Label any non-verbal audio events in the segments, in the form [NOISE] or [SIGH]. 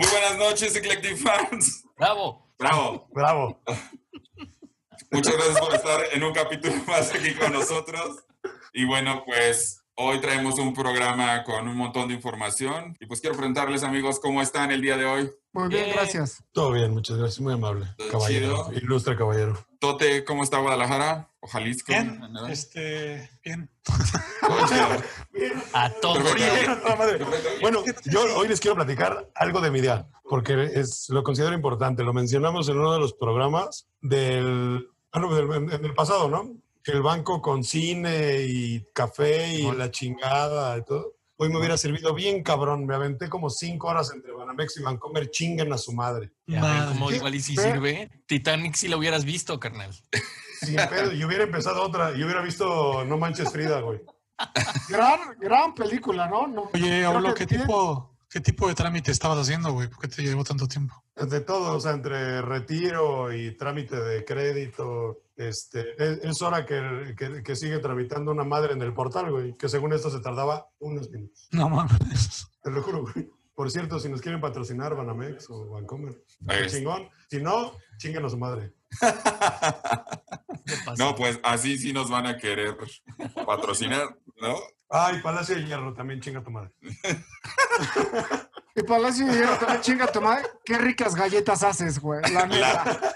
Muy buenas noches, Eclectic Fans. Bravo. Bravo. Bravo. Muchas gracias por estar en un capítulo más aquí con nosotros. Y bueno, pues hoy traemos un programa con un montón de información. Y pues quiero preguntarles, amigos, ¿cómo están el día de hoy? Muy bien, Bien. gracias. Todo bien, muchas gracias. Muy amable. Caballero. chido. Ilustre caballero. Tote, ¿cómo está Guadalajara? ¿O Jalisco? Bien, ¿No? este, bien. [LAUGHS] A todo. Bueno, yo hoy les quiero platicar algo de mi día, porque es, lo considero importante. Lo mencionamos en uno de los programas del, ah, no, del, en- en el pasado, ¿no? Que el banco con cine y café y la chingada y todo. Hoy me hubiera servido bien cabrón. Me aventé como cinco horas entre Banamex y Vancomer. Chinguen a su madre. Ya Madre. ¿Qué? igual y si Ve- sirve. Titanic si lo hubieras visto, carnal. Sin pedo. Y hubiera empezado otra. Y hubiera visto No Manches Frida, güey. Gran, gran película, ¿no? no Oye, que ¿qué tiene- tipo, ¿qué tipo de trámite estabas haciendo, güey? ¿Por qué te llevó tanto tiempo? De todo, o sea, entre retiro y trámite de crédito, este, es, es hora que, que- que sigue tramitando una madre en el portal, güey, que según esto se tardaba unos minutos. No mames. Te lo juro, güey. Por cierto, si nos quieren patrocinar Banamex o Vancomer, qué Es- chingón. Si no, chinguen a su madre. No, pues así sí nos van a querer patrocinar, ¿no? Ay, Palacio de Hierro, también chinga tu madre. [LAUGHS] Y Palacio de Hierro también chinga tu madre. Qué ricas galletas haces, güey. La neta. La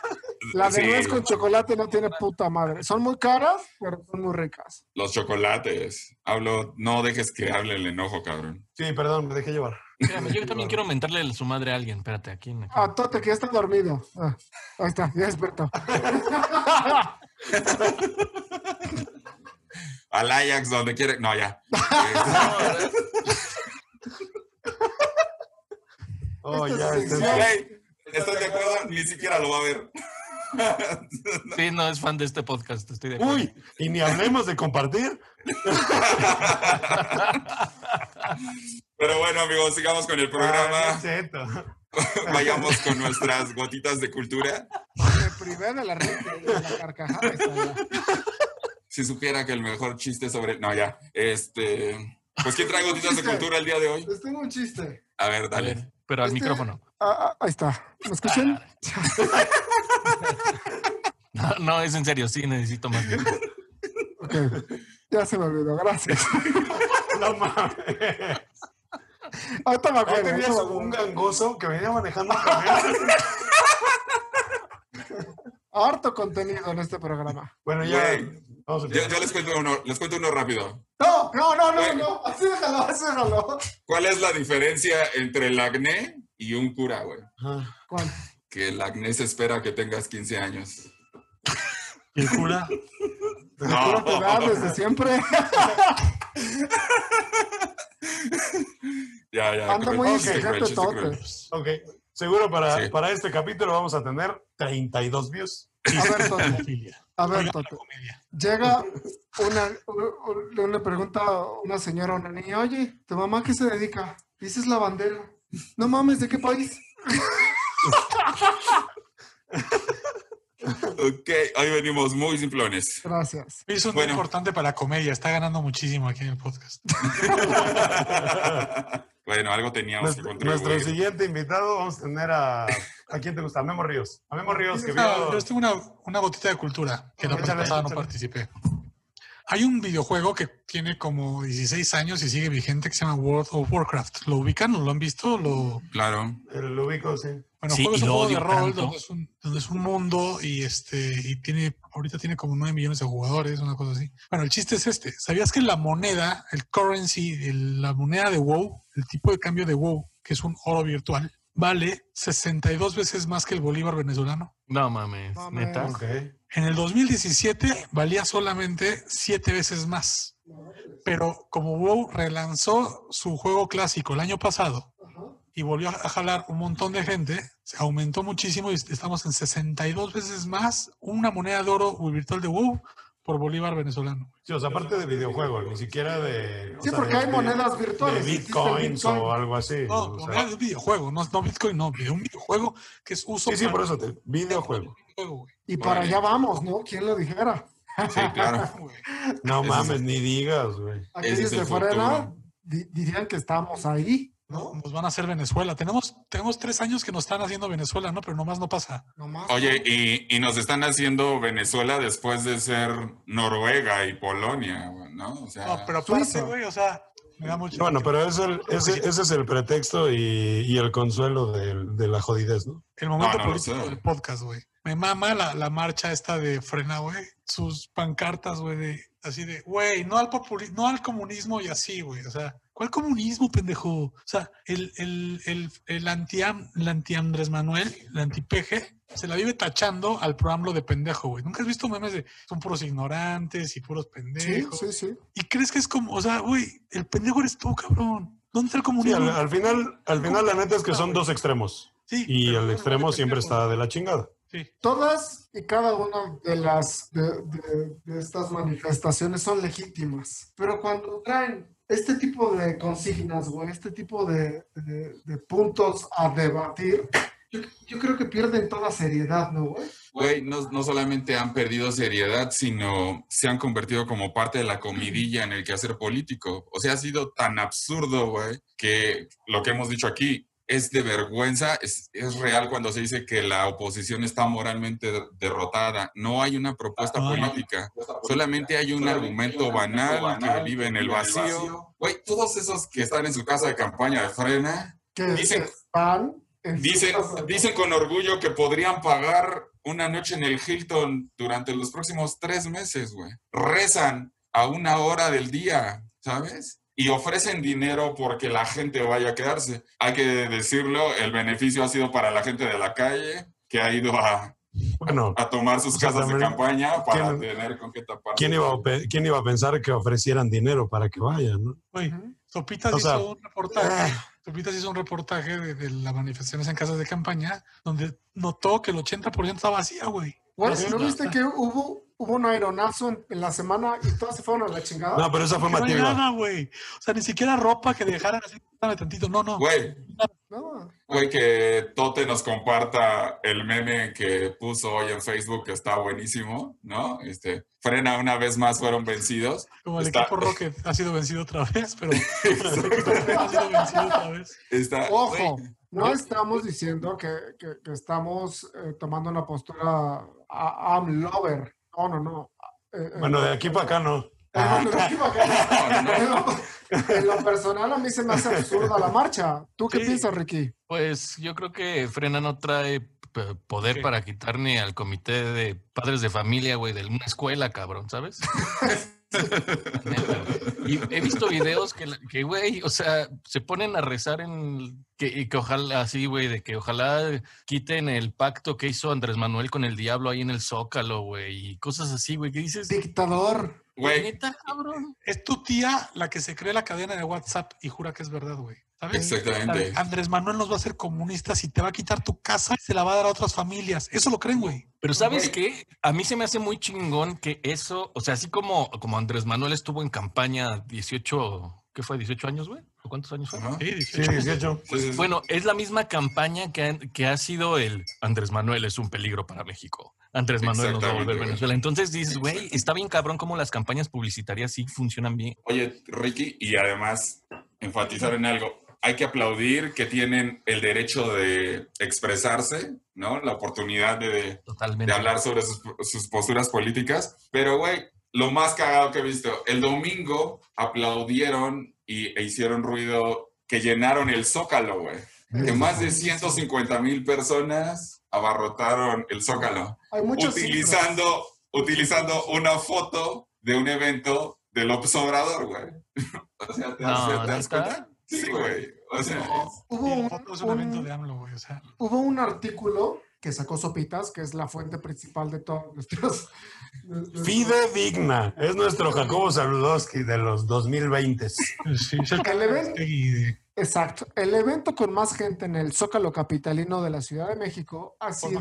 de Sí, nuez con chocolate no tiene puta madre. Son muy caras, pero son muy ricas. Los chocolates. Hablo, no dejes que hable el enojo, cabrón. Sí, perdón, me dejé llevar. Espérame, yo también [LAUGHS] quiero mentarle su madre a alguien. Espérate, aquí. en- aquí. Ah, Tote, que ya está dormido. Ah, ahí está, ya despertó. [LAUGHS] Al Ajax, donde quiere. No, ya. [LAUGHS] Oh, ya, es este-. Güey, ¿Estás de acuerdo? Ni siquiera lo va a ver. [LAUGHS] Sí, no es fan de este podcast, estoy de acuerdo. Uy, y ni hablemos de compartir. [LAUGHS] Pero bueno, amigos, sigamos con el Ah, programa. cierto. Vayamos con nuestras gotitas de cultura. Me privé de la, red- de la carcajada. Si supiera que el mejor chiste sobre. No, ya. Este. Pues, ¿quién trae gotitas de cultura el día de hoy? Les tengo un chiste. A ver, A dale. ver, pero al Este- micrófono. Ah, ah, ahí está. ¿Me escuchan? No, no, es en serio, sí, necesito más. tiempo. Ok. Ya se me olvidó, gracias. No mames. Ahorita me Ahí acuerdo. un gangoso que venía manejando. Harto contenido en este programa. Bueno, ya. Güey. Vamos a Yo, empezar. yo les cuento uno, les cuento uno rápido. No, no, no, no, no. Así déjalo, así déjalo. ¿Cuál es la diferencia entre el acné y un cura, güey? ¿Cuál? Que el acné se espera que tengas 15 años. ¿Y el cura? Pura piedad desde siempre. [LAUGHS] Ya, ya. Anda cruel, muy exigente. Tote. Ok. Seguro para, Sí. para este capítulo vamos a tener 32 views. A ver, Tote. A ver, Tote. Llega una, un- un- le pregunta a una señora a una niña, oye, ¿tu mamá qué se dedica? Dices la bandera. No mames, ¿de qué país? [LAUGHS] Ok, hoy venimos muy simplones. Gracias. Es Bueno. importante para la comedia. Está ganando muchísimo aquí en el podcast. [LAUGHS] bueno, algo teníamos que Nuestro, nuestro contribuir. siguiente invitado vamos a tener a. ¿A quién te gusta? A Memo Ríos. A Memo Ríos que No, vio. yo tengo una, una gotita de cultura que la vez Échale, pasada no participé. Hay un videojuego que tiene como 16 años y sigue vigente que se llama World of Warcraft. ¿Lo ubican o lo han visto? Lo, Claro. El ubico, sí. Bueno, Sí, juego es un lo juego de rol donde es, un, donde es un mundo y este y tiene ahorita tiene como 9 millones de jugadores, una cosa así. Bueno, el chiste es este. ¿Sabías que la moneda, el currency, el- la moneda de WoW, el tipo de cambio de WoW, que es un oro virtual, vale 62 veces más que el bolívar venezolano? No mames, No neta. mames. En el 2017 valía solamente 7 veces más. Pero como WoW relanzó su juego clásico el año pasado y volvió a jalar un montón de gente, se aumentó muchísimo y estamos en 62 veces más una moneda de oro virtual de WoW por bolívar venezolano. Sí, o sea, aparte de videojuegos, ni siquiera de. Sí, sea, porque de- hay de- monedas De virtuales. El bitcoins Bitcoin. o algo así. No, o sea. moneda de un videojuego, no, no Bitcoin, no, de un videojuego que es uso sí, sí, para- por eso te. Videojuego. Y para allá vamos, ¿no? ¿Quién lo dijera? Sí, claro. [LAUGHS] Güey. No Ese mames, es- ni digas, güey. Aquellos de fuera dirían que estamos ahí. ¿no? Nos van a hacer Venezuela. Tenemos, tenemos tres años que nos están haciendo Venezuela, ¿no? Pero nomás no pasa. Nomás, Oye, ¿no? y, y nos están haciendo Venezuela después de ser Noruega y Polonia, ¿no? O sea, No, pero aparte, güey, o sea, me da mucho. Bueno, pero es el- ese, ese es el pretexto y, y el consuelo de, la jodidez, ¿no? El momento No, no lo político sé. del podcast, güey. Me mama la, la marcha esta de frena, güey. Sus pancartas, güey, de así de, güey, no al populismo, no al comunismo y así, güey. O sea, ¿cuál comunismo, pendejo? O sea, el, el, el, el anti el anti Andrés Manuel, el anti PG, se la vive tachando al programa de pendejo, güey. ¿Nunca has visto memes de son puros ignorantes y puros Sí, pendejos? sí, sí. ¿Y crees que es como, o sea, güey, el pendejo eres tú, cabrón? ¿Dónde está el Sí, comunismo? al, al final, al final la neta es que son dos extremos. Sí, Y el extremo siempre está de la chingada. Sí. Todas y cada una de las de, de- de estas manifestaciones son legítimas, pero cuando traen este tipo de consignas o este tipo de puntos a debatir, yo, yo creo que pierden toda seriedad, ¿no, güey? güey, no, no solamente han perdido seriedad, sino se han convertido como parte de la comidilla en el quehacer político. O sea, ha sido tan absurdo, güey, que lo que hemos dicho aquí es de vergüenza, es, es real cuando se dice que la oposición está moralmente de- derrotada. No hay una propuesta Ah. política, solamente hay un argumento banal que vive en el vacío. Güey, todos esos que están en su casa de campaña de frena, Dicen- Dicen, dicen con orgullo que podrían pagar una noche en el Hilton durante los próximos tres meses, güey. Rezan a una hora del día, ¿sabes? Y ofrecen dinero porque la gente vaya a quedarse. Hay que decirlo, el beneficio ha sido para la gente de la calle que ha ido a, Bueno, a tomar sus O sea, casas de campaña para ¿quién- tener con qué tapar. ¿quién iba, a, ¿quién iba a pensar que ofrecieran dinero para que vayan? ¿no? Ujú. Sopitas O sea, hizo un reportaje. Sopitas hizo un reportaje de, de las manifestaciones en casas de campaña donde notó que el 80% estaba vacía, güey. Pero ¿no viste que hubo, hubo un aeronazo en, en la semana y todas se fueron a la chingada? No, pero esa fue No hay nada, güey. O sea, ni siquiera ropa que dejaran así, tantito. No, no. Güey, No. güey, que Tote nos comparta el meme que puso hoy en Facebook, que está buenísimo, ¿no? Este, frena una vez más fueron vencidos. Como el está- equipo Rocket ha sido vencido otra vez, pero [LAUGHS] ha sido vencido otra vez. Está, Ojo, güey, no estamos diciendo que, que- que estamos eh, tomando una postura a- I'm lover. No, no, no. Eh, eh, Bueno, de aquí para acá no. [LAUGHS] eh, bueno, de aquí para acá. Pero, En lo personal, a mí se me hace absurda la marcha. ¿Tú qué Sí. piensas, Ricky? Pues yo creo que Frena no trae poder para quitarme al comité de padres de familia, güey, de una escuela, cabrón, ¿sabes? [LAUGHS] Y he visto videos que, güey, o sea, se ponen a rezar en que, ojalá, así, güey, de que ojalá quiten el pacto que hizo Andrés Manuel con el diablo ahí en el Zócalo, güey, y cosas así, güey, que dices, Dictador. Güey, cabrón. Es tu tía la que se cree la cadena de WhatsApp y jura que es verdad, güey. ¿Sabes? exactamente. Andrés Manuel nos va a hacer comunistas y te va a quitar tu casa y se la va a dar a otras familias. Eso lo creen, güey. Pero ¿sabes qué? A mí se me hace muy chingón que eso, o sea, así como, como Andrés Manuel estuvo en campaña 18, ¿qué fue? ¿18 años, güey? ¿O ¿Cuántos años fue? Sí, Sí, 18. 18. Sí, sí, sí. Bueno, es la misma campaña que, ha- que ha sido el Andrés Manuel es un peligro para México. Andrés Manuel nos va a volver güey. Venezuela. Entonces dices, güey, está bien cabrón cómo las campañas publicitarias sí funcionan bien. Oye, Ricky, y además enfatizar en algo. Hay que aplaudir que tienen el derecho de expresarse, ¿no? La oportunidad de, hablar sobre sus, sus posturas políticas. Pero, güey, lo más cagado que he visto, el domingo aplaudieron y, e hicieron ruido que llenaron el Zócalo, güey. Que más de 150 mil personas abarrotaron el Zócalo Hay muchos utilizando, utilizando una foto de un evento de López Obrador, güey. [LAUGHS] O sea, ¿te No, te das cuenta? Sí, güey. O sea, Hubo un, es evento de AMLO, güey. O sea, hubo un artículo que sacó Sopitas, que es la fuente principal de todos nuestros... de- de- Fidedigna. Es nuestro Jacobo Saludowski de los 2020. sí, es el evento- Exacto. El evento con más gente en el Zócalo Capitalino de la Ciudad de México ha sido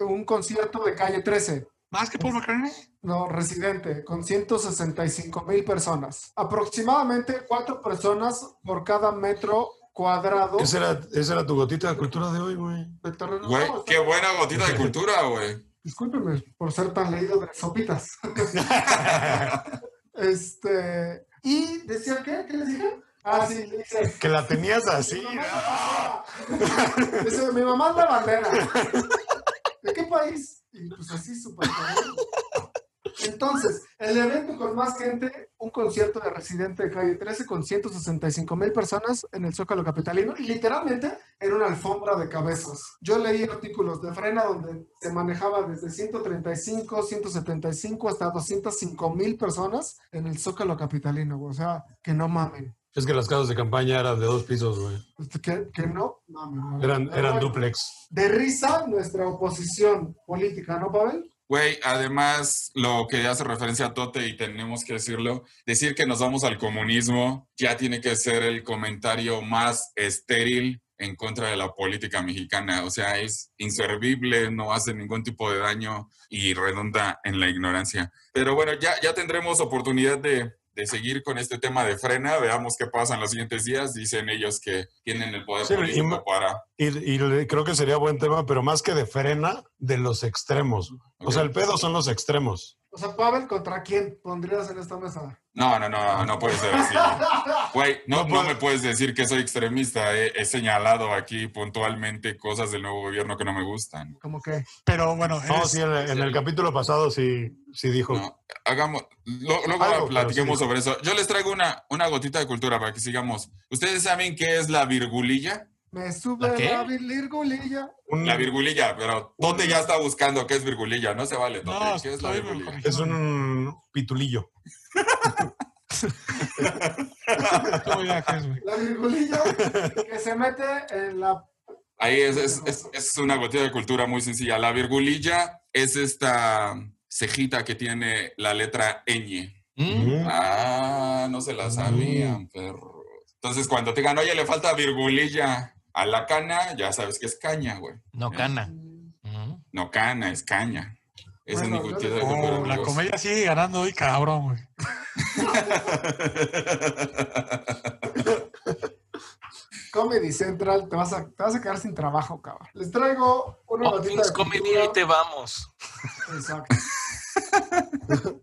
un concierto de calle 13. Más que Paul McCartney. No, residente, con 165 mil personas. Aproximadamente cuatro personas por cada metro cuadrado Esa era, esa era tu gotita de cultura de hoy, güey. de terreno. güey, No, qué buena gotita de cultura, güey. Discúlpeme por ser tan leído de sopitas. [LAUGHS] este. Y decía, ¿qué? ¿Qué les dije? Ah, sí, le dice. Que la tenías así. Mi mamá. Dice, mi mamá es la bandera. [LAUGHS] ¿De qué país? Y pues así, súper. Entonces, el evento con más gente, un concierto de Residente de Calle 13 con 165 mil personas en el Zócalo Capitalino y literalmente en una alfombra de cabezas. Yo leí artículos de Frena donde se manejaba desde 135, 175 hasta 205 mil personas en el Zócalo Capitalino, o sea, que no mamen. Es que las casas de campaña eran de dos pisos, güey. Este, Que, que no mamen. güey. Eran, eran duplex. De risa nuestra oposición política, ¿no, Pavel? Güey, además, lo que hace referencia a Tote, y tenemos que decirlo, decir que nos vamos al comunismo ya tiene que ser el comentario más estéril en contra de la política mexicana. O sea, es inservible, no hace ningún tipo de daño y redunda en la ignorancia. Pero bueno, ya, ya tendremos oportunidad de, de seguir con este tema de frena. Veamos qué pasa en los siguientes días. Dicen ellos que tienen el poder Sí, y político ma- para... Y, y le- creo que sería buen tema, pero más que de frena, de los extremos. O sea, el pedo son los extremos. O sea, Pavel, ¿contra quién pondrías en esta mesa? No, no, no, no puede ser así. [LAUGHS] Güey, no, No me puedes decir que soy extremista. He, he señalado aquí puntualmente cosas del nuevo gobierno que no me gustan. Como que, Pero bueno, No, eres- sí, en, el- en el capítulo pasado sí, sí dijo. No, hagamos, lo- luego Algo, platiquemos sí. sobre eso. Yo les traigo una, una gotita de cultura para que sigamos. ¿Ustedes saben qué es la virgulilla? Me sube ¿La qué? la virgulilla. La virgulilla, pero Tote ya está buscando qué es virgulilla. No se vale, Tote. No, ¿Qué es la virgulilla? es un pitulillo. [LAUGHS] La virgulilla que se mete en la... Ahí es, es, es- es una gotita de cultura muy sencilla. La virgulilla es esta cejita que tiene la letra ñ. Mm, Ah, no se la sabían, perro. Entonces, cuando te digan, oye, le falta virgulilla a la cana, ya sabes que es caña, güey. No cana. Mm. No cana, es caña. Esa Bueno, yo de Oh, la comedia sigue ganando hoy, cabrón, güey. [LAUGHS] Comedy Central, te vas, a, te vas a quedar sin trabajo, cabrón. Les traigo una All notita de Comedy, cultura. ahí te vamos. Exacto. [LAUGHS]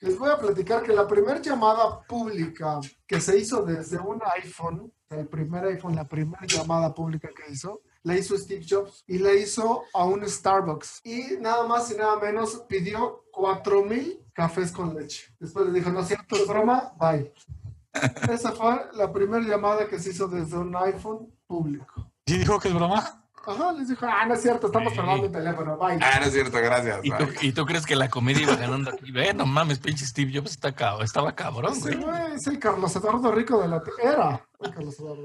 Les voy a platicar que la primera llamada pública que se hizo desde un iPhone, el primer iPhone, la primera llamada pública que hizo, la hizo Steve Jobs y la hizo a un Starbucks. Y nada más y nada menos pidió 4000 cafés con leche. Después le dijo, no es cierto, es broma, bye. [LAUGHS] Esa fue la primera llamada que se hizo desde un iPhone público. ¿Sí dijo que es broma? Ajá, les dijo, ah, no es cierto, estamos Sí. probando el teléfono, bye. Ah, no es cierto, gracias. ¿Y tú, bye. y tú crees que la comedia iba ganando aquí? Ve, no mames, pinche Steve Jobs está cab- estaba cabrón, Ese güey. es el Carlos Eduardo Rico de la... Era.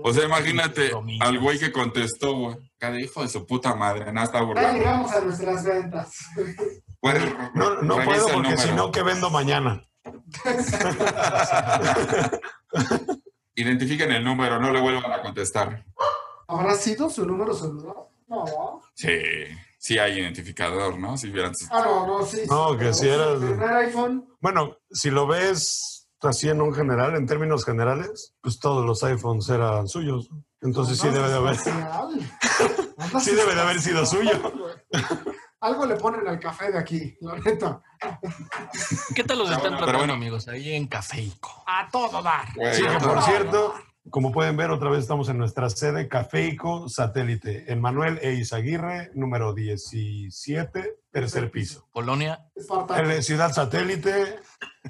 O sea, imagínate al güey que contestó, güey. Cada hijo de su puta madre, nada, está Ya burlando. llegamos a nuestras ventas. Güey, No, no puedo porque si no, ¿qué vendo mañana? [LAUGHS] Identifiquen el número, no le vuelvan a contestar. ¿Habrá sido su número celular? No. Sí, sí hay identificador, ¿no? Si vieran sus- Ah, no, no, sí. No, sí, que si era El de- primer iPhone. Bueno, si lo ves así en un general, en términos generales, pues todos los iPhones eran suyos. Entonces sí no, debe de haber. [LAUGHS] Sí debe de haber sido suyo. Algo le ponen al café de aquí, la neta. ¿Qué tal los están bueno, tratando, bueno. amigos? Ahí en Cafeico. A todo dar. Sí, que por cierto, como pueden ver, otra vez estamos en nuestra sede Cafeico Satélite, en Manuel E. Izaguirre, número 17, tercer piso. Colonia. En Ciudad Satélite,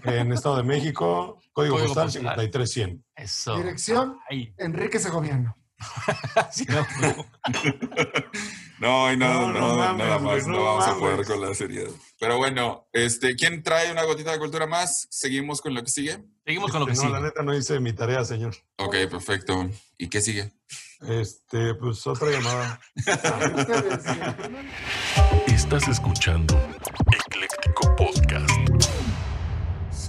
en Estado de México, código, Código postal postal. 53100. Eso. Dirección. Ay, Enrique Segoviano. [LAUGHS] sí, no, no. [LAUGHS] No, y no, No, no, no mames, nada más, no, no vamos a poder con la seriedad. Pero bueno, este, ¿quién trae una gotita de cultura más? ¿Seguimos con lo que sigue? Seguimos con lo que no, la sigue. neta no hice mi tarea, señor. Ok, perfecto. ¿Y qué sigue? Este, pues otra llamada. Estás escuchando Ecléctico Podcast.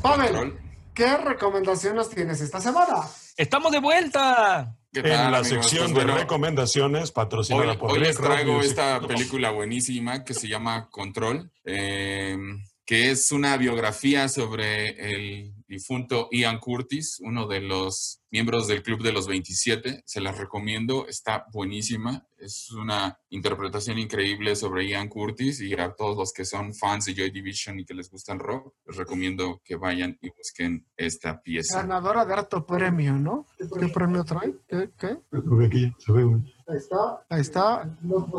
Control. ¿Qué recomendaciones tienes esta semana? ¡Estamos de vuelta! ¿Qué tal, En la amigos? sección Pues de bueno, recomendaciones, patrocinada Hoy, por hoy les traigo Music. esta película buenísima que se llama Control, eh, que es una biografía sobre el difunto Ian Curtis, uno de los miembros del Club de los 27. Se las recomiendo, está buenísima. Es una interpretación increíble sobre Ian Curtis y a todos los que son fans de Joy Division y que les gusta el rock, les recomiendo que vayan y busquen esta pieza. Ganadora de harto premio, ¿no? ¿Qué premio trae? ¿Qué? ¿Qué? Aquí, se ve un- Ahí está. Ahí está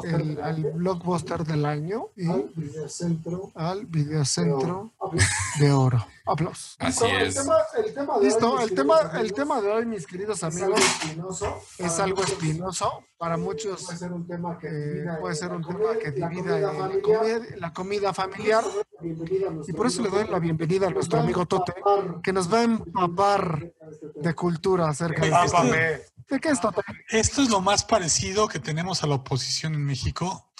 el, blockbuster del año y al videocentro al videocentro de oro. Aplausos. Así El es. tema, el tema de hoy, Listo, el tema, el tema de hoy, mis queridos es algo amigos, espinoso. es algo espinoso. Para muchos Puede ser un tema que eh, divida, puede ser la un comida- tema que la divida comida eh, la familiar. comida, la comida familiar. Bienvenida a Y por eso le doy la bienvenida a nuestro amigo Tote, que nos va a empapar de este de cultura acerca de Esto- esto. Pápame. ¿De qué es Tote? Esto es lo más parecido que tenemos a la oposición en México,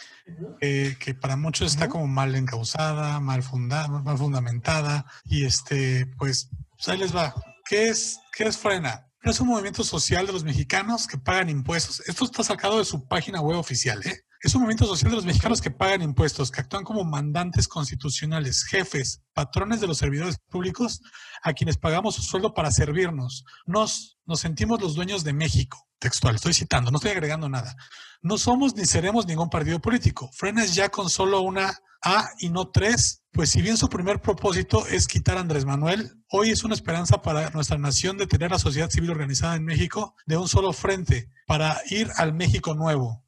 eh, que para muchos está como mal encausada, mal, funda- mal fundamentada, y este, pues, pues ahí les va. ¿Qué es, qué es Frena? Es un movimiento social de los mexicanos que pagan impuestos. Esto está sacado de su página web oficial, ¿eh? Es un movimiento social de los mexicanos que pagan impuestos, que actúan como mandantes constitucionales, jefes, patrones de los servidores públicos a quienes pagamos su sueldo para servirnos. Nos, nos sentimos los dueños de México. Textual, estoy citando, no estoy agregando nada. No somos ni seremos ningún partido político. Frenas ya con solo una A y no tres, pues si bien su primer propósito es quitar a Andrés Manuel, hoy es una esperanza para nuestra nación de tener la sociedad civil organizada en México de un solo frente para ir al México nuevo.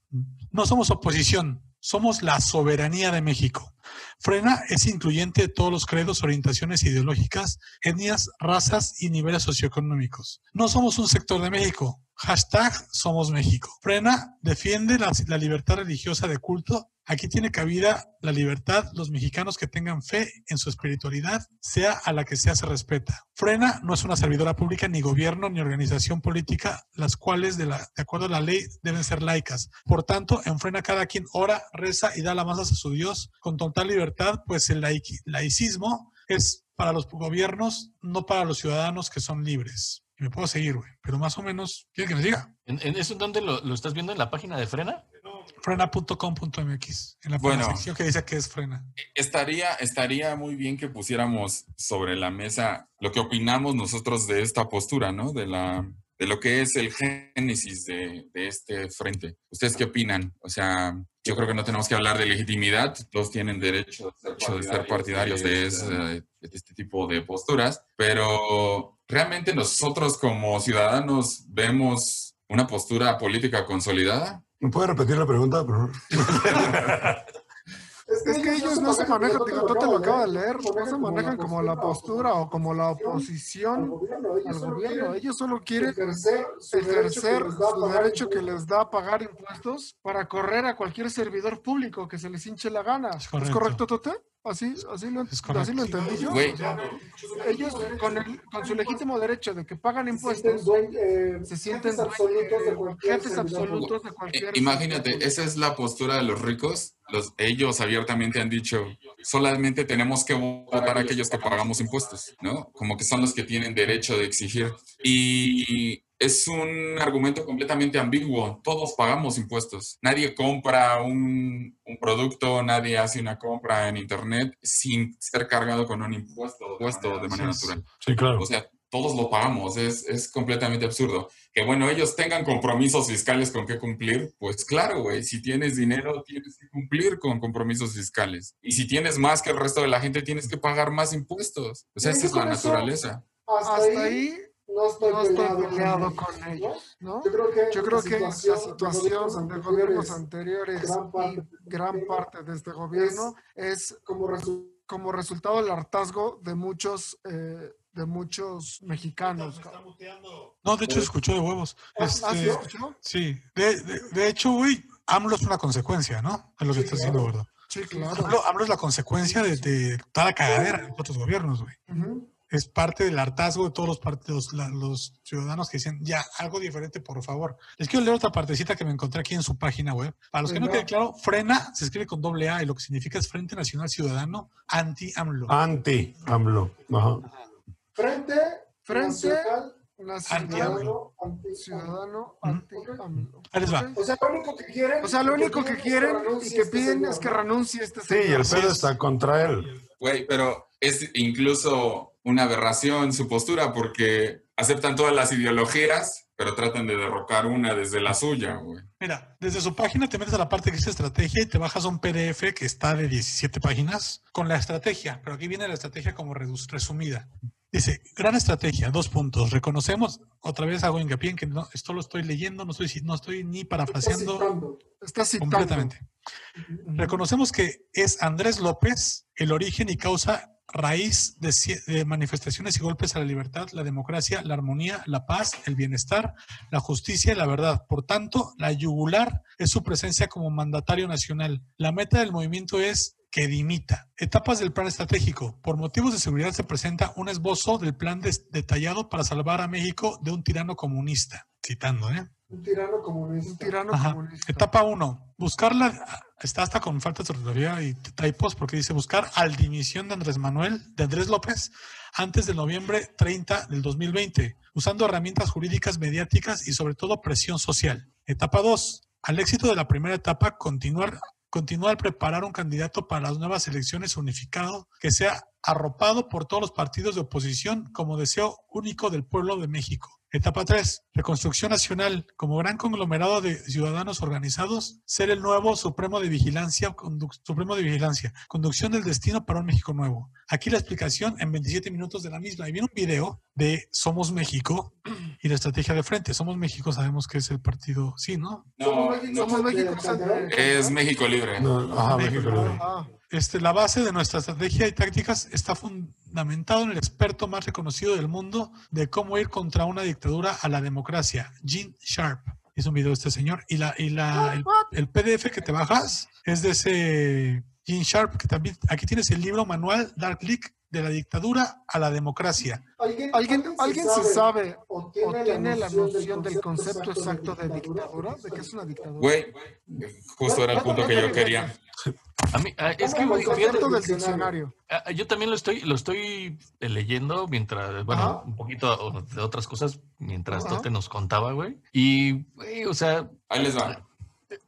No somos oposición, somos la soberanía de México. Frena es incluyente de todos los credos, orientaciones ideológicas, etnias, razas y niveles socioeconómicos. No somos un sector de México. Hashtag Somos México. Frena defiende la, libertad religiosa de culto. Aquí tiene cabida la libertad, los mexicanos que tengan fe en su espiritualidad, sea a la que sea se respeta. Frena no es una servidora pública, ni gobierno, ni organización política, las cuales, de acuerdo a la ley, deben ser laicas. Por tanto, en Frena cada quien ora, reza y da alabanzas a su Dios con total libertad, pues el laici- laicismo es para los gobiernos, no para los ciudadanos que son libres. Y me puedo seguir, güey, pero más o menos, ¿quieren que les diga? ¿En, en eso dónde lo, lo estás viendo en la página de Frena? Frena.com.mx, en la Bueno. sección que dice que es Frena. Estaría, estaría muy bien que pusiéramos sobre la mesa lo que opinamos nosotros de esta postura, ¿no? De, la, de lo que es el génesis de, de este frente. ¿Ustedes qué opinan? O sea, yo creo que no tenemos que hablar de legitimidad, todos tienen derecho de ser partidarios de, ese- de este tipo de posturas, pero realmente nosotros como ciudadanos vemos una postura política consolidada. ¿Me puede repetir la pregunta, por favor? [LAUGHS] Es que ellos no se manejan, digo, tú te lo acabas de leer, no se manejan como la postura o como la oposición al gobierno. Ellos solo quieren ejercer su derecho que les da a pagar impuestos. para correr a cualquier servidor público que se les hinche la gana. ¿Es correcto, Tote? ¿Así, así, lo, así lo entendí yo? Güey. O sea, ellos con, el, con su legítimo derecho de que pagan Se impuestos eh, se sienten jefes absolutos de cualquier jefes absolutos de Eh, cualquier... imagínate, esa es la postura de los ricos. Los, ellos abiertamente han dicho, solamente tenemos que votar a aquellos que pagamos impuestos, ¿no? Como que son los que tienen derecho de exigir. Y es un argumento completamente ambiguo. Todos pagamos impuestos. Nadie compra un, un producto, nadie hace una compra en Internet sin ser cargado con un impuesto, impuesto de manera natural. Sí, claro. O sea, todos lo pagamos, es, es completamente absurdo. Que bueno, ellos tengan compromisos fiscales con qué cumplir, pues claro, güey, si tienes dinero tienes que cumplir con compromisos fiscales. Y si tienes más que el resto de la gente, tienes que pagar más impuestos. O sea, esa es la naturaleza. Hasta, ahí no estoy no estoy peleado, peleado con, con ellos, ¿no? Yo creo que, Yo creo que la de situación de gobiernos anteriores gran parte- y gran parte de este gobierno es como resultado como resultado del hartazgo de muchos eh, de muchos mexicanos. No, de hecho, se escuchó de huevos. ¿Ah, sí Este, escuchó? sí, de, de- de hecho, güey, AMLO es una consecuencia, ¿no? Es lo que Sí, está diciendo, claro. gordo. Sí, claro. AMLO, AMLO es la consecuencia de, de toda la cagadera de los otros gobiernos, güey. Ujú. Es parte del hartazgo de todos los, partidos, la- los ciudadanos que dicen, ya, algo diferente, por favor. Les quiero leer otra partecita que me encontré aquí en su página web. Para los que no quede claro, FRENA se escribe con doble A y lo que significa es Frente Nacional Ciudadano Anti-AMLO. Anti-AMLO. Ajá. frente, Frente nacional, Anti-AMLO. anti- ciudadano Ujú. anti AMLO. Ahí les va. Ok. O sea, lo único que quieren. O sea, lo único que quieren y que este piden es que renuncie este Sí, y señor. el pedo está contra él. Güey, pero es incluso una aberración su postura porque aceptan todas las ideologías, pero tratan de derrocar una desde la suya, güey. Mira, desde su página te metes a la parte que dice estrategia y te bajas un PDF que está de 17 páginas con la estrategia, pero aquí viene la estrategia como resumida. Dice, gran estrategia, dos puntos. Reconocemos, otra vez hago hincapié en que no, esto lo estoy leyendo, no estoy, no estoy ni Está parafraseando citando. Está citando. completamente. Reconocemos que es Andrés López el origen y causa raíz de, de manifestaciones y golpes a la libertad, la democracia, la armonía, la paz, el bienestar, la justicia y la verdad. Por tanto, la yugular es su presencia como mandatario nacional. La meta del movimiento es que dimita. Etapas del plan estratégico. Por motivos de seguridad se presenta un esbozo del plan des- detallado para salvar a México de un tirano comunista. Citando, ¿eh? Un tirano comunista. Un tirano Ajá. comunista. Etapa 1. Buscarla. Está hasta con falta de ortografía y typos porque dice buscar al dimisión de Andrés Manuel, de Andrés López, antes del noviembre 30 del 2020, usando herramientas jurídicas, mediáticas y sobre todo presión social. Etapa 2. Al éxito de la primera etapa, continuar, continuar al preparar un candidato para las nuevas elecciones unificado que sea arropado por todos los partidos de oposición como deseo único del pueblo de México. Etapa 3. Reconstrucción nacional. Como gran conglomerado de ciudadanos organizados, ser el nuevo Supremo de Vigilancia, conduc- Supremo de Vigilancia. Conducción del destino para un México nuevo. Aquí la explicación en 27 minutos de la misma. Y viene un video de Somos México y la estrategia de frente. Somos México, sabemos que es el partido, sí, ¿no? No, Somos México, Calderón. es México Libre. No, ajá, México. México Libre. Ah, Este, la base de nuestra estrategia y tácticas está fundamentado en el experto más reconocido del mundo de cómo ir contra una dictadura a la democracia, Gene Sharp. Es un video de este señor. Y, la, y la, el, el PDF que te bajas es de ese Gene Sharp, que también aquí tienes el libro manual Dark Leak de la dictadura a la democracia. ¿Alguien, ¿Alguien, alguien se sabe o o tiene, tiene la noción del del concepto exacto de dictadura? ¿De qué es una dictadura? Güey, justo era el punto que yo quería. A mí, ah, es que, güey, fíjate, Concepto del diccionario. diccionario. ah, yo también lo estoy, lo estoy eh, leyendo mientras, bueno, Ajá. un poquito o- de otras cosas mientras Ajá. Tote nos contaba, güey. Y, güey, o sea, Ahí les va.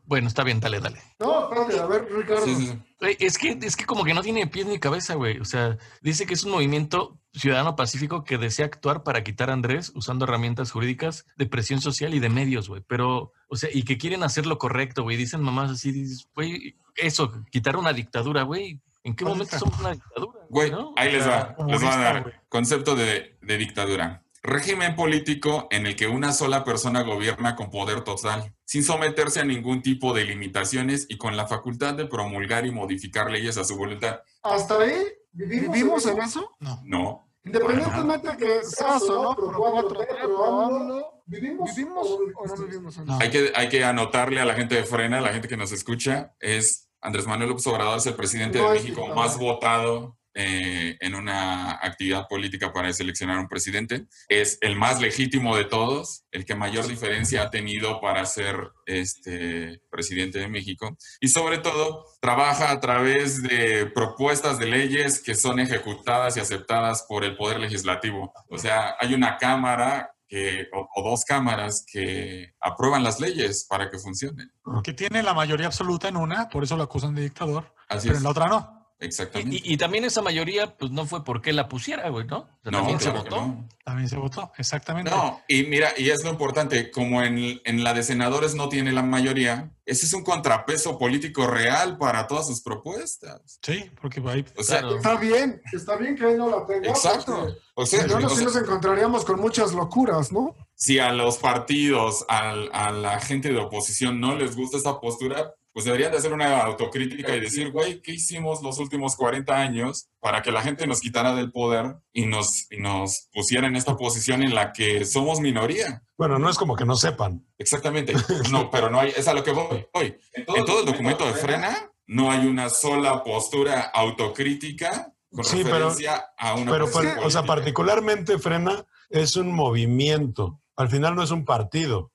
Bueno, está bien, dale, dale. No, espérate, a ver, Ricardo. Sí, sí, es que, es que como que no tiene pies ni cabeza, güey. O sea, dice que es un movimiento ciudadano pacífico que desea actuar para quitar a Andrés usando herramientas jurídicas de presión social y de medios, güey. Pero, o sea, y que quieren hacer lo correcto, güey. Dicen mamás así, dices, güey, eso, quitar una dictadura, güey. ¿En qué momento Ahorita. somos una dictadura? Güey, ¿no? ahí les va. Les voy a dar concepto de, de dictadura. Régimen político en el que una sola persona gobierna con poder total, sin someterse a ningún tipo de limitaciones y con la facultad de promulgar y modificar leyes a su voluntad. Hasta ahí vivimos, ¿Vivimos en eso. No. No. Independientemente que sea AMLO, ¿vivimos, ¿Vivimos o no vivimos en No. eso? Hay que, hay que anotarle a la gente de Frena, a la gente que nos escucha, es Andrés Manuel López Obrador es el presidente No de México más votado eh, en una actividad política para seleccionar un presidente. Es el más legítimo de todos, el que mayor diferencia ha tenido para ser este presidente de México. Y sobre todo, trabaja a través de propuestas de leyes que son ejecutadas y aceptadas por el Poder Legislativo. O sea, hay una cámara que, o, o dos cámaras que aprueban las leyes para que funcionen. Que tiene la mayoría absoluta en una, por eso lo acusan de dictador, Así pero es. en la otra no. Exactamente. Y, y- y también esa mayoría, pues no fue porque la pusiera, güey, ¿no? O sea, no, también se claro votó. no. También se votó, exactamente. No, y mira, y es lo importante, como en, en la de senadores no tiene la mayoría, ese es un contrapeso político real para todas sus propuestas. Sí, porque ahí O sea, Claro. Está bien, está bien que él no la tenga. exacto. O sea, o nos encontraríamos con muchas locuras, ¿no? si a los partidos, al- a la gente de oposición no les gusta esta postura, pues deberían de hacer una autocrítica y decir, güey, ¿qué hicimos los últimos 40 años para que la gente nos quitara del poder y nos, y nos pusiera en esta posición en la que somos minoría? Bueno, no es como que no sepan. Exactamente. [LAUGHS] No, pero no hay, es a lo que voy. voy. En todo el documento de Frena no hay una sola postura autocrítica con Sí, pero- referencia a una Pero, par- o sea, particularmente Frena es un movimiento. Al final no es un partido.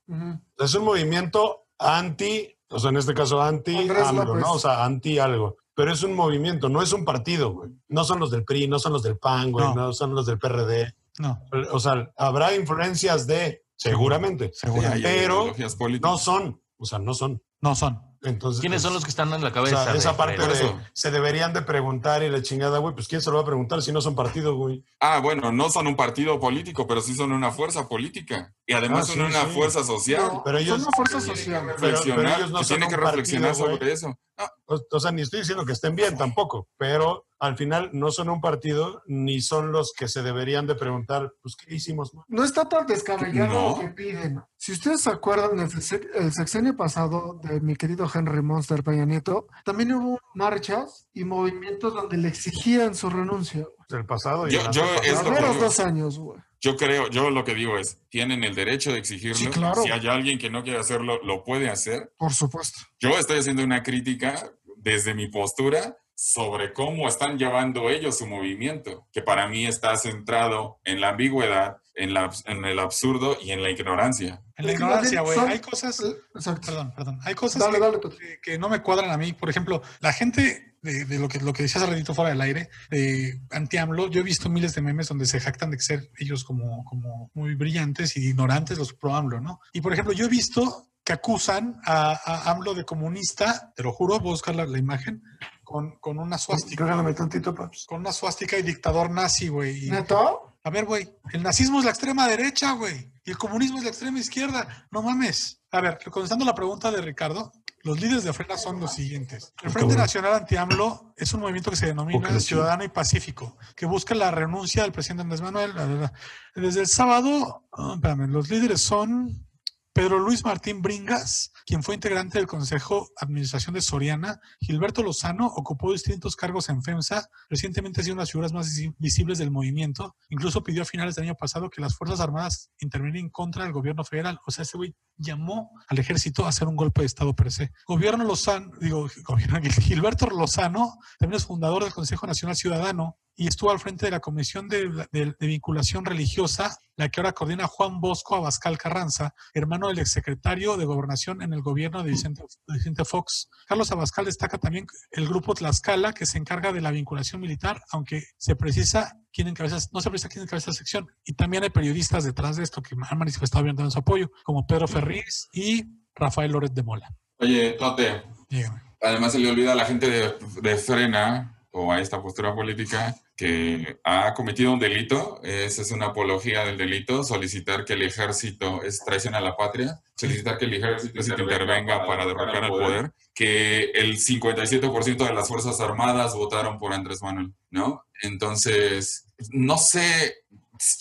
Es un movimiento anti, o sea, en este caso anti Andrés algo, López. ¿no? O sea, anti algo. Pero es un movimiento, no es un partido, güey. No son los del PRI, no son los del PAN, güey, No. no, son los del PRD. no, O sea, habrá influencias de, seguramente, seguramente. pero no son, o sea, no son. No son. Entonces, ¿Quiénes son pues, los que están en la o cabeza? sea, esa parte de se deberían de preguntar y la chingada, güey, pues quién se lo va a preguntar si no son partido, güey. Ah, bueno, no son un partido político, pero sí son una fuerza política. Y además Ah, son sí, una sí. fuerza social. No, Pero ellos- son una fuerza social. reflexionar, pero ellos no que son tienen que reflexionar partido, sobre eso. O, o sea, ni estoy diciendo que estén bien tampoco, pero al final no son un partido ni son los que se deberían de preguntar, pues, ¿qué hicimos? No está tan descabellado No. lo que piden. Si ustedes se acuerdan el sexenio pasado de mi querido Henry Monster Peña Nieto, también hubo marchas y movimientos donde le exigían su renuncia. El pasado y Yo- el yo antepasado. es Los lo que primeros digo. dos años, güey. Yo creo, yo lo que digo es, tienen el derecho de exigirlo. Sí, claro. Si hay alguien que no quiere hacerlo, lo puede hacer. Por supuesto. Yo estoy haciendo una crítica desde mi postura sobre cómo están llevando ellos su movimiento, que para mí está centrado en la ambigüedad, en, la, en el absurdo y en la ignorancia. En la ignorancia, güey. Hay cosas. Exacto. Perdón, perdón. Hay cosas Dale, que, dale, Toto. que- que no me cuadran a mí. Por ejemplo, la gente de, de lo que lo que decías hace ratito fuera del aire, de anti-AMLO, yo he visto miles de memes donde se jactan de ser ellos como, como muy brillantes y ignorantes los pro-AMLO, ¿no? Y por ejemplo, yo he visto que acusan a, a AMLO de comunista, te lo juro, voy a buscar la, la imagen, con, con una suástica. Regálame tantito, paps. Con una suástica y dictador nazi, güey. ¿Neto? a ver, güey, el nazismo es la extrema derecha, güey, y el comunismo es la extrema izquierda. No mames. A ver, contestando la pregunta de Ricardo, los líderes de Frena son los siguientes. El Frente. Nacional Anti-AMLO es un movimiento que se denomina. Ciudadano y Pacífico, que busca la renuncia del presidente Andrés Manuel. Desde el sábado, ah, espérame, los líderes son Pedro Luis Martín Bringas, quien fue integrante del Consejo Administración de Soriana, Gilberto Lozano ocupó distintos cargos en FEMSA, recientemente ha sido una de las figuras más visi- visibles del movimiento, incluso pidió a finales del año pasado que las Fuerzas Armadas intervinieran contra del gobierno federal, o sea, ese güey llamó al ejército a hacer un golpe de Estado per se. Gobierno Lozano, digo, [LAUGHS] gobierno, Gilberto Lozano también es fundador del Consejo Nacional Ciudadano y estuvo al frente de la Comisión de, de- de Vinculación Religiosa, la que ahora coordina Juan Bosco Abascal Carranza, hermano del exsecretario de Gobernación en el gobierno de Vicente, de Vicente Fox. Carlos Abascal destaca también el grupo Tlaxcala, que se encarga de la vinculación militar, aunque se precisa quién encabeza, no se precisa quién encabeza la sección. Y también hay periodistas detrás de esto que han manifestado abiertamente su apoyo, como Pedro Ferriz y Rafael Loret de Mola. Oye, Tote, Dígame. además se le olvida a la gente de, de Frena o a esta postura política que ha cometido un delito, esa es una apología del delito, solicitar que el ejército es traición a la patria, solicitar que el ejército intervenga para derrocar el poder, que el 57% de las Fuerzas Armadas votaron por Andrés Manuel, ¿no? Entonces, no sé,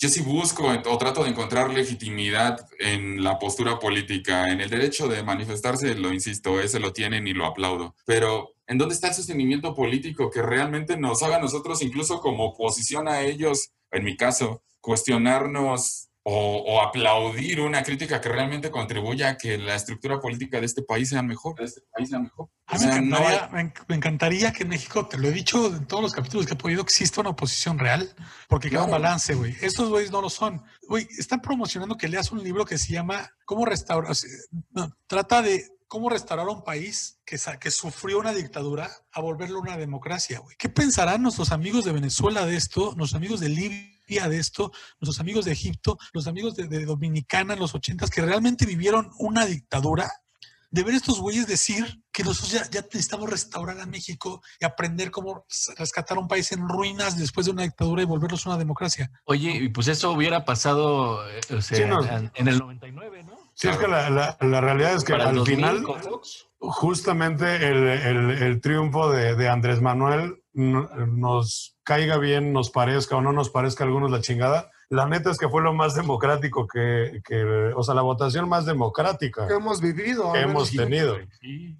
yo sí busco o trato de encontrar legitimidad en la postura política, en el derecho de manifestarse, lo insisto, ese lo tienen y lo aplaudo, pero ¿en dónde está el sostenimiento político que realmente nos haga a nosotros, incluso como oposición a ellos, en mi caso, cuestionarnos o, o aplaudir una crítica que realmente contribuya a que la estructura política de este país sea mejor, de este país sea mejor? A O mí me sea, no hay- encantaría, me que en México, te lo he dicho en todos los capítulos que he podido, exista una oposición real, porque queda un balance, güey. Estos güeyes no lo son. Güey, están promocionando que leas un libro que se llama ¿Cómo restaurar? o sea, no, trata de cómo restaurar un país que, sa- que sufrió una dictadura a volverlo una democracia, güey. ¿Qué pensarán nuestros amigos de Venezuela de esto, nuestros amigos de Libia de esto, nuestros amigos de Egipto, los amigos de, de Dominicana en los ochentas que realmente vivieron una dictadura? de ver estos güeyes decir que nosotros ya, ya necesitamos restaurar a México y aprender cómo rescatar un país en ruinas después de una dictadura y volverlos una democracia. Oye, y pues eso hubiera pasado eh, o sea, Sí, no. en, en el 99, ¿no? Sí, es que la, la- la realidad es que Para al 2000 final, justamente el, el- el triunfo de, de Andrés Manuel no- nos caiga bien, nos parezca o no nos parezca a algunos la chingada. La neta es que fue lo más democrático que, que- o sea, la votación más democrática que hemos vivido. que hemos tenido. Sí.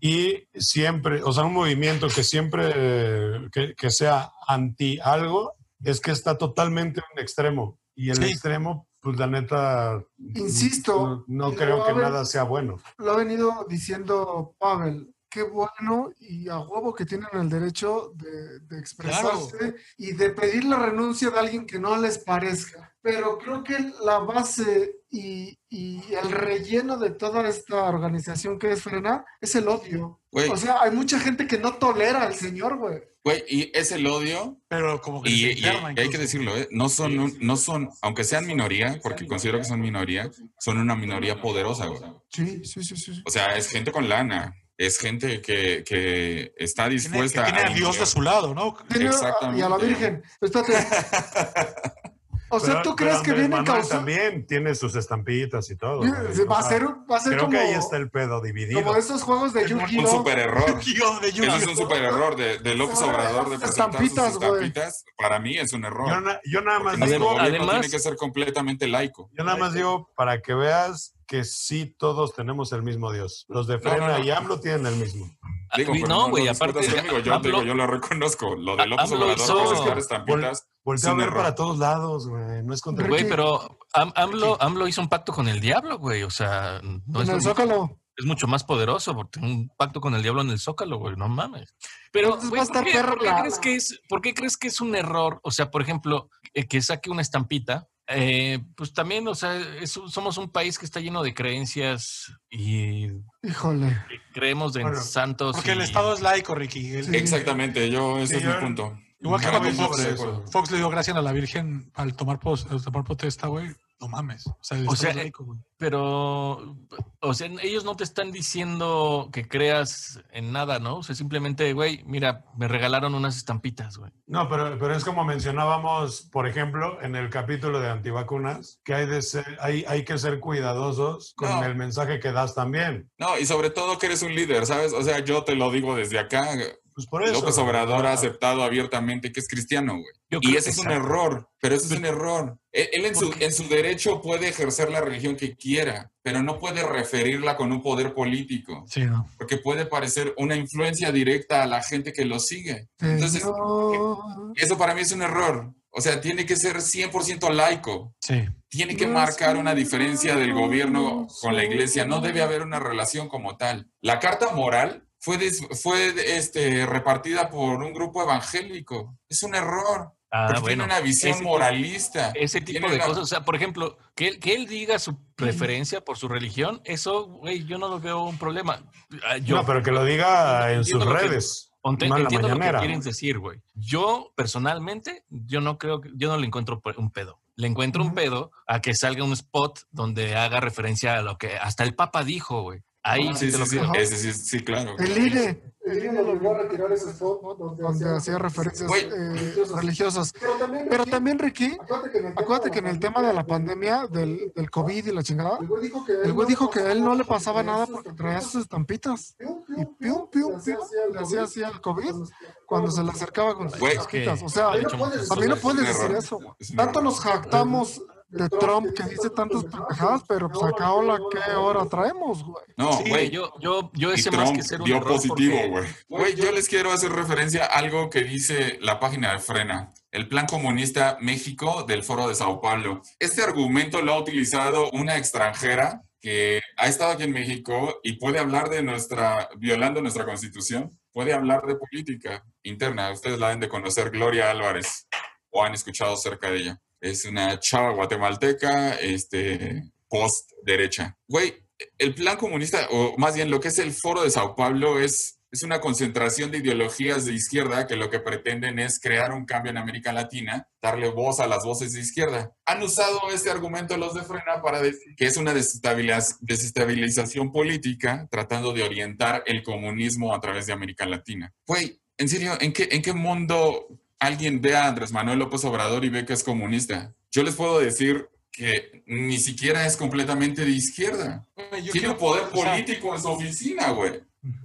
Y siempre, o sea, un movimiento que siempre eh, que, que sea anti algo es que está totalmente en un extremo. Y el Sí. extremo, pues la neta, Insisto, no, no y creo que nada sea bueno. Lo ha venido diciendo Pavel. Qué bueno y a huevo que tienen el derecho de, de expresarse y de pedir la renuncia de alguien que no les parezca. Pero creo que la base y, y el relleno de toda esta organización que es Frena es el odio. Güey. O sea, hay mucha gente que no tolera al señor, güey. Güey, y es el odio Pero como que Y, y- y hay que decirlo, ¿eh? no son, un- no son, aunque sean minoría, porque considero que son minoría, son una minoría poderosa, güey. Sí, sí, sí, sí. O sea, es gente con lana, es gente que, que está Tiene, que dispuesta tiene a Dios de su lado, ¿no? Tiene- Exactamente. Y a la Virgen. Espérate. [LAUGHS] O sea, ¿tú pero crees que Manuel causando... también tiene sus estampitas y todo. Va a ser, va a ser Creo como, que ahí está el pedo dividido. como esos juegos de un Yu-Gi-Oh! super error. [LAUGHS] Yo de Eso es un super error de, de López Obrador de presentar sus Estampitas, güey. estampitas. Para mí es un error. Yo, na- yo nada más digo, Además- tiene que ser completamente laico. yo nada más digo para que veas que sí todos tenemos el mismo Dios. Los de Frena no, no. y AMLO tienen el mismo. Digo, no, güey, aparte, yo, te digo, AMLO- yo lo reconozco. Lo de López AMLO Obrador estampitas. Voltea a ver error. para todos lados, güey. No es contra. Güey, pero Am- AMLO, AMLO hizo un pacto con el diablo, güey. O sea, no es, En el lo- Zócalo. es mucho más poderoso porque tiene un pacto con el diablo en el Zócalo, güey. No mames. Pero, Entonces güey, va a estar ¿por, qué, perro por qué crees que es, ¿por qué crees que es un error? O sea, por ejemplo, eh, que saque una estampita. eh, pues también, o sea, es- somos un país que está lleno de creencias y Híjole. creemos en Bueno, santos. Porque el Estado es laico, Ricky. El- Sí. Exactamente, yo, ese Sí, es yo- mi punto. Igual que Fox, sobre eso. Fox le dio gracias a la Virgen al tomar, pos- al tomar protesta, güey. No mames. O sea, O sea, güey. Pero, o sea, ellos no te están diciendo que creas en nada, ¿no? O sea, simplemente, güey, mira, me regalaron unas estampitas, güey. No, pero, pero es como mencionábamos, por ejemplo, en el capítulo de antivacunas, que hay, de ser- hay, hay que ser cuidadosos con No. el mensaje que das también. No, y sobre todo que eres un líder, ¿sabes? O sea, yo te lo digo desde acá. Pues por eso. López Obrador ha aceptado abiertamente que es cristiano, güey. Yo Y ese es un error, pero ese es un error. Él, él en, su, en su derecho puede ejercer la religión que quiera, pero no puede referirla con un poder político, Sí, no. porque puede parecer una influencia directa a la gente que lo sigue. Entonces, Señor. eso para mí es un error. O sea, tiene que ser 100% laico. Sí. Tiene que marcar una diferencia del gobierno con la iglesia. No debe haber una relación como tal. La carta moral fue, des- fue este, repartida por un grupo evangélico. Es un error. Ah, porque bueno. tiene una visión ese- moralista. Ese tipo de una- cosas, o sea, por ejemplo, que él, que él diga su preferencia por su religión, eso, güey, yo no lo veo un problema. Ah, Yo, no, pero que lo diga en sus que- redes. Ponte- no en la entiendo lo que quieren decir, güey. Yo, personalmente, yo no creo que, yo no le encuentro un pedo. Le encuentro un pedo a que salga un spot donde haga referencia a lo que hasta el Papa dijo, güey. Ahí sí, Sí, sí, ese sí, sí, claro. El INE. El INE lo obligó a retirar ese spot donde hacía referencias eh, religiosas. Pero también, Ricky, acuérdate que en el tema de la pandemia, del, del COVID y la chingada, el güey dijo que a él no le pasaba nada porque traía sus estampitas. Y pium, pium, pium, le hacía así al COVID cuando se le acercaba con sus estampitas. que O sea, muchas también no puedes decir eso, Tanto nos jactamos de Trump que dice tantas pendejadas, pero pues acá ahora qué hora traemos, güey. No, Sí, güey. yo, yo, yo ese más que ser un dio error positivo, porque- güey. Güey, yo les quiero hacer referencia a algo que dice la página de Frena, el Plan Comunista México del Foro de Sao Paulo. Este argumento lo ha utilizado una extranjera que ha estado aquí en México y puede hablar de nuestra, violando nuestra constitución, puede hablar de política interna. Ustedes la deben de conocer, Gloria Álvarez, o han escuchado cerca de ella. Es una chava guatemalteca, este, post-derecha. Güey, el plan comunista, o más bien lo que es el foro de Sao Paulo, es, es una concentración de ideologías de izquierda que lo que pretenden es crear un cambio en América Latina, darle voz a las voces de izquierda. Han usado este argumento los de Frena para decir que es una desestabiliz- desestabilización política tratando de orientar el comunismo a través de América Latina. Güey, en serio, ¿en qué, ¿en qué mundo alguien ve a Andrés Manuel López Obrador y ve que es comunista? Yo les puedo decir que ni siquiera es completamente de izquierda. Güey, yo Tiene quiero- poder o sea, político en su oficina, güey.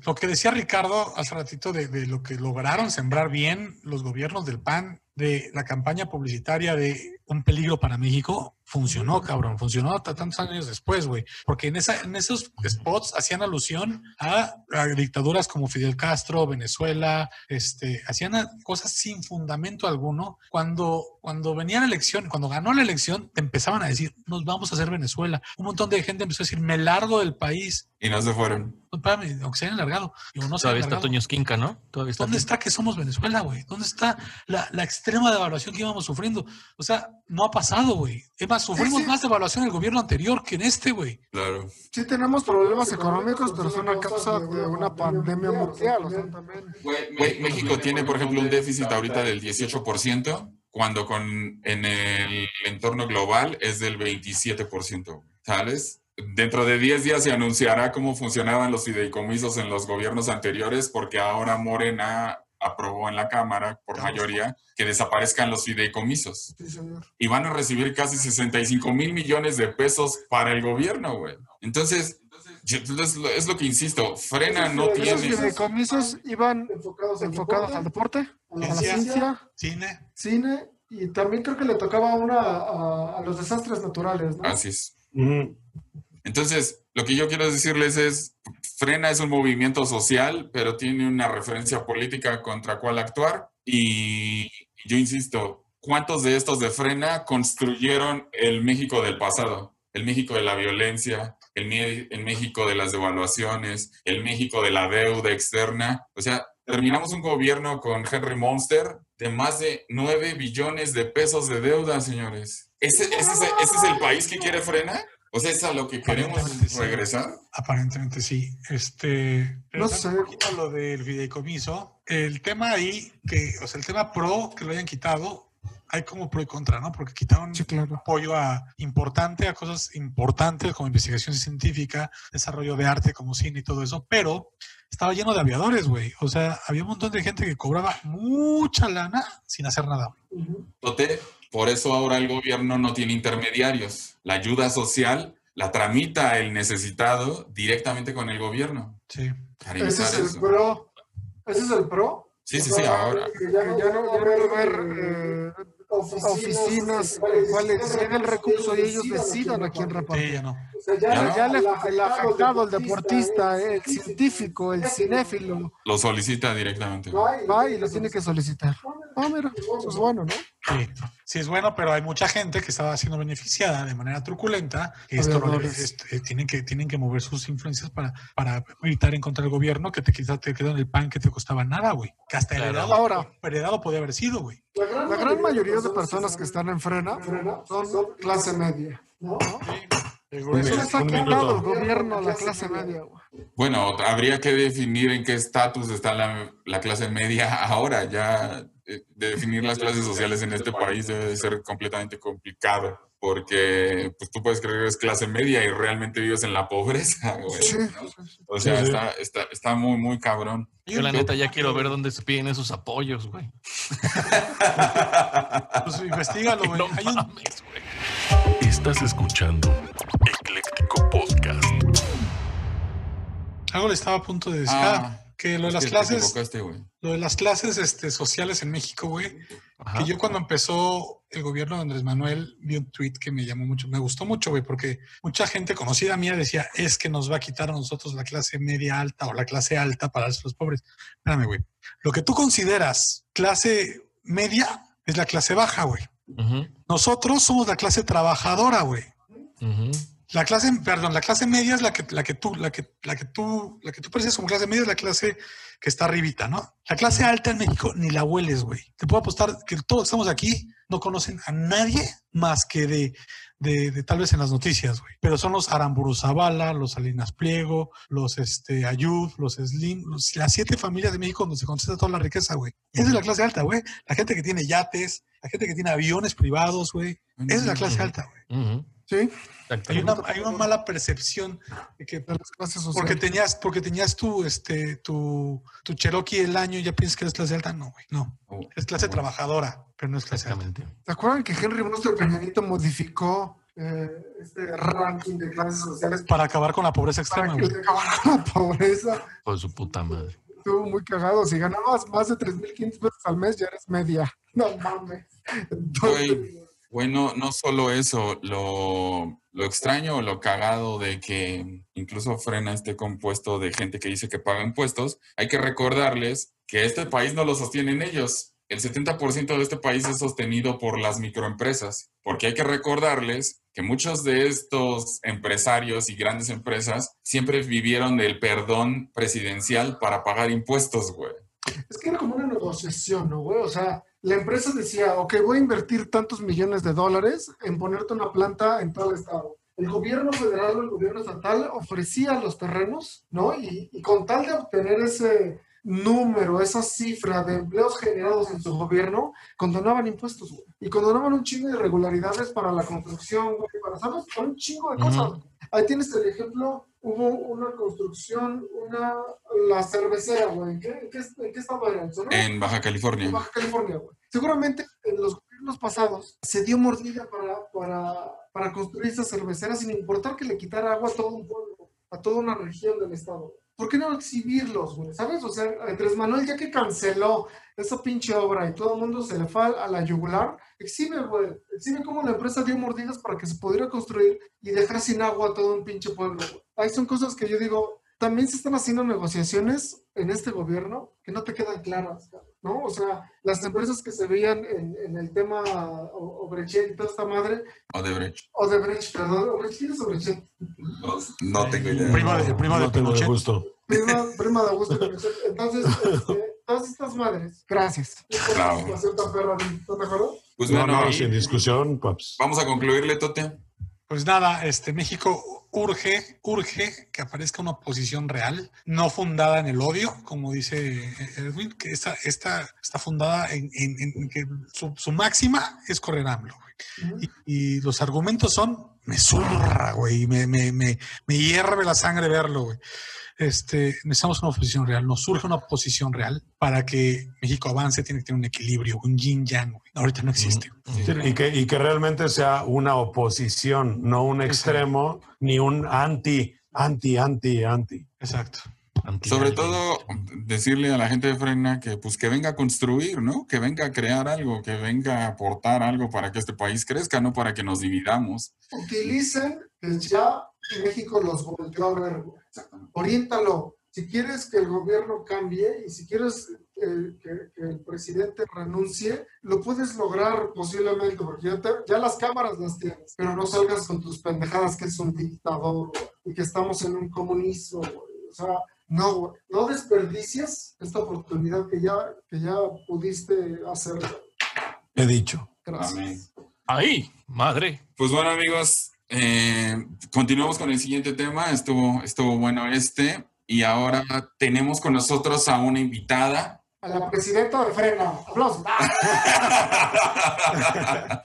Lo que decía Ricardo hace ratito de, de lo que lograron sembrar bien los gobiernos del PAN, de la campaña publicitaria de un peligro para México, funcionó, cabrón, funcionó hasta tantos años después, güey. Porque en, esa, en esos spots hacían alusión a, a dictaduras como Fidel Castro, Venezuela, este, hacían cosas sin fundamento alguno. Cuando, cuando venía la elección, cuando ganó la elección, te empezaban a decir, nos vamos a hacer Venezuela. Un montón de gente empezó a decir, me largo del país. Y no se fueron. No, espérame, aunque se hayan largado. Digo, no se Todavía está. Toño Esquinca, ¿no? Todavía está. ¿Dónde está que somos Venezuela, güey? ¿Dónde está la, la extrema devaluación que íbamos sufriendo? O sea, no ha pasado, güey. Es más, sufrimos sí. más devaluación en el gobierno anterior que en este, güey. Claro. Sí tenemos problemas económicos, pero son a causa de una pandemia mundial. O sea, también. Güey, México tiene, por ejemplo, un déficit ahorita del 18%, cuando con, en el entorno global es del 27%, ¿sabes? dentro de 10 días se anunciará cómo funcionaban los fideicomisos en los gobiernos anteriores, porque ahora Morena aprobó en la Cámara por mayoría que desaparezcan los fideicomisos. Sí, señor. Y van a recibir casi 65 mil millones de pesos para el gobierno, güey. Entonces, es lo que insisto, Frena no Esos tiene... fideicomisos iban Enfocados al enfocados deporte, al deporte, a la Ciencia. ciencia, Cine. cine y también creo que le tocaba una a, a los desastres naturales, ¿no? Así es. Entonces, lo que yo quiero decirles es, Frena es un movimiento social, pero tiene una referencia política contra cuál actuar. Y yo insisto, ¿cuántos de estos de Frena construyeron el México del pasado? El México de la violencia, el, el México de las devaluaciones, el México de la deuda externa. O sea, terminamos un gobierno con Henry Monster de más de 9 billones de pesos de deuda, señores. ¿Ese, ese es, ese es el país que quiere Frena? O sea, ¿es a lo que queremos sí. regresar? Aparentemente sí. Este, No regresando sé. Un poquito lo del fideicomiso. El tema ahí, que, o sea, el tema pro que lo hayan quitado, hay como pro y contra, ¿no? Porque quitaron Sí, claro. apoyo a importante a cosas importantes como investigación científica, desarrollo de arte como cine y todo eso, pero estaba lleno de aviadores, güey. O sea, había un montón de gente que cobraba mucha lana sin hacer nada. Tote, por eso ahora el gobierno no tiene intermediarios. La ayuda social la tramita el necesitado directamente con el gobierno. Sí. Ese es el pro. Ese es el pro. Sí, sí, sí, ahora. Que ya, no- ya no, va a haber eh, oficinas en cuales llega el recurso y ellos decidan a quién Sí, repartir. ya no. O sea, Ya ya, no. Ya le, el el afectado, el el deportista, el científico, el cinéfilo, Lo solicita directamente. va y lo tiene que solicitar. Ah, mira, eso es bueno, ¿no? Sí, sí es bueno, pero hay mucha gente que estaba siendo beneficiada de manera truculenta. Y esto no le- Aviadores. este, tienen, que, tienen que mover sus influencias para, para evitar en contra del gobierno que te quizás te quedó en el pan que te costaba nada, güey. Que hasta Claro. heredado, Ahora. heredado podía haber sido, güey. La gran mayoría de personas que están en frena son clase media. ¿no? El Un Eso está el gobierno, la clase media. güey. Bueno, habría que definir en qué estatus está la, la clase media ahora. Ya eh, definir las clases sociales en este país debe de ser completamente complicado. Porque pues, tú puedes creer que eres clase media y realmente vives en la pobreza, [LAUGHS] güey. Sí, ¿no? O sea, Sí, sí. está, está, está muy, muy cabrón. Yo la neta ya quiero ver dónde se piden esos apoyos, güey. [LAUGHS] Pues investigalo, güey. No Hay un- mames, güey. Estás escuchando Ecléctico Podcast. algo le estaba a punto de decir. Ah, Ah, que lo de las clases, lo de las clases este, sociales en México, güey. Que yo cuando empezó el gobierno de Andrés Manuel vi un tweet que me llamó mucho, me gustó mucho, güey, porque mucha gente conocida mía decía, es que nos va a quitar a nosotros la clase media alta o la clase alta para los pobres. Espérame, güey. Lo que tú consideras clase media es la clase baja, güey. Nosotros somos la clase trabajadora, güey. ujú. La clase, perdón, la clase media es la que, la que tú, la que, la que tú, la que tú percibes como clase media es la clase que está arribita, ¿no? La clase alta en México ni la hueles, güey. Te puedo apostar que todos estamos aquí no conocen a nadie más que de, de, de tal vez en las noticias, güey. Pero son los Aramburu Zavala, los Salinas Pliego, los este, Ayud, los Slim, los- las siete familias de México donde se concentra toda la riqueza, güey. Esa es la clase alta, güey. La gente que tiene yates, la gente que tiene aviones privados, güey. Esa es la clase alta, güey. Ujú, Sí, Hay una, hay una mala percepción de que de las clases porque sociales. tenías, porque tenías tu, este, tu, tu Cherokee el año y ya piensas que eres clase alta. No, güey, no. Oh, Es clase bueno. trabajadora, pero no es clase alta. ¿Se acuerdan que Henry Monster Peñanito modificó eh, este ranking de clases sociales Para acabar con la pobreza para extrema, que güey. se acabara con la pobreza? Por su puta madre. Estuvo muy cagado. Si ganabas más de 3.500 pesos al mes, ya eres media. No mames. Entonces, Güey, bueno, no solo eso, lo, lo extraño o lo cagado de que incluso frena este compuesto de gente que dice que paga impuestos, hay que recordarles que este país no lo sostienen ellos. El 70% de este país es sostenido por las microempresas, porque hay que recordarles que muchos de estos empresarios y grandes empresas siempre vivieron del perdón presidencial para pagar impuestos, güey. es que era como una negociación, ¿no, güey? O sea, la empresa decía, ok, voy a invertir tantos millones de dólares en ponerte una planta en tal estado. El gobierno federal o el gobierno estatal ofrecía los terrenos, ¿no? Y, y con tal de obtener ese, número, esa cifra de empleos generados en su gobierno, condonaban impuestos, güey. Y condonaban un chingo de irregularidades para la construcción, güey, para, ¿sabes? Para un chingo de cosas. Ahí tienes el ejemplo, hubo una construcción, una, la cervecera, güey. ¿En qué, en qué, en qué estado era? ¿En Sonora? En Baja California. en Baja California, güey. Seguramente en los gobiernos pasados se dio mordida para, para, para construir esa cervecera sin importar que le quitara agua a todo un pueblo, a toda una región del estado. ¿Por qué no exhibirlos, güey? ¿Sabes? O sea, Andrés Manuel ya que canceló esa pinche obra y todo el mundo se le fue a la yugular, exhibe, güey. Exhibe cómo la empresa dio mordidas para que se pudiera construir y dejar sin agua todo un pinche pueblo, güey. Ahí son cosas que yo digo, también se están haciendo negociaciones en este gobierno que no te quedan claras, ¿no? O sea, las empresas que se veían en, en el tema Obrechet y toda esta madre, Odebrecht. Odebrecht, perdón, Obrechet ¿quién es Obrechet? No, no tengo idea. Primo de, primo de no tengo de Pinochet. gusto. Prima, prima de Augusto. Entonces, este, todas estas madres, gracias. Perra, ¿Estás de acuerdo? Pues No, no, y sin discusión, pues. vamos a concluirle, Tote. Pues nada, este México urge, urge que aparezca una oposición real, no fundada en el odio, como dice Edwin, que esta, esta está fundada en, en- en que su, su máxima es correr AMLO. y los argumentos son, me zurra, güey, me, me, me, me hierve la sangre verlo, güey. Este, necesitamos una oposición real, nos surge una oposición real para que México avance, tiene que tener un equilibrio, un yin yang, güey. Ahorita no existe. Sí, y, que, y que realmente sea una oposición, no un extremo, ni un anti, anti, anti, anti. Exacto. Sobre todo, decirle a la gente de Frena que pues que venga a construir, ¿no? Que venga a crear algo, que venga a aportar algo para que este país crezca, no para que nos dividamos. Utilicen que ya México los volvió a ver. Oriéntalo. Si quieres que el gobierno cambie y si quieres eh, que, que el presidente renuncie, lo puedes lograr posiblemente, porque ya, te- ya las cámaras las tienes, pero no salgas con tus pendejadas que es un dictador y que estamos en un comunismo. O sea, no, no desperdicies esta oportunidad que ya, que ya pudiste hacer. He dicho. Gracias. Ahí, madre. Pues bueno, amigos, eh, continuamos con el siguiente tema. Estuvo, estuvo bueno este. Y ahora tenemos con nosotros a una invitada. A la presidenta de Frena. Aplausos. [LAUGHS]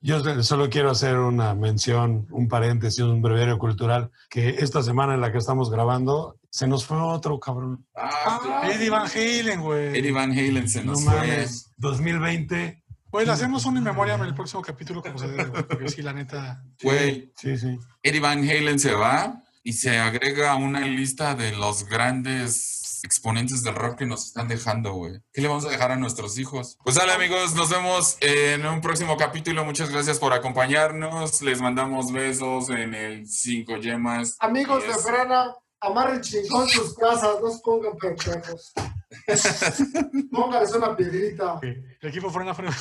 Yo so- solo quiero hacer una mención, un paréntesis, un breviario cultural, que esta semana en la que estamos grabando se nos fue otro cabrón. Ah, claro. Eddie Van Halen, güey. Eddie Van Halen se No nos fue. mames, 2020. Pues le hacemos un in memoriam en el próximo capítulo, como se debe, güey, porque sí, la neta. Güey, Sí, sí. Eddie Van Halen se va y se agrega a una lista de los grandes exponentes del rock que nos están dejando, güey. ¿Qué le vamos a dejar a nuestros hijos? Pues dale, amigos, nos vemos en un próximo capítulo. Muchas gracias por acompañarnos. Les mandamos besos en el 5 yemas. Amigos de. Frena, amarren chingón sus casas, no se pongan pendejos. [LAUGHS] Póngales una piedrita, El equipo frena frena.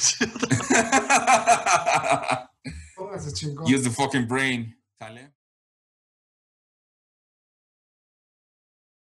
pónganse chingón. Use the fucking brain. ¿Sale?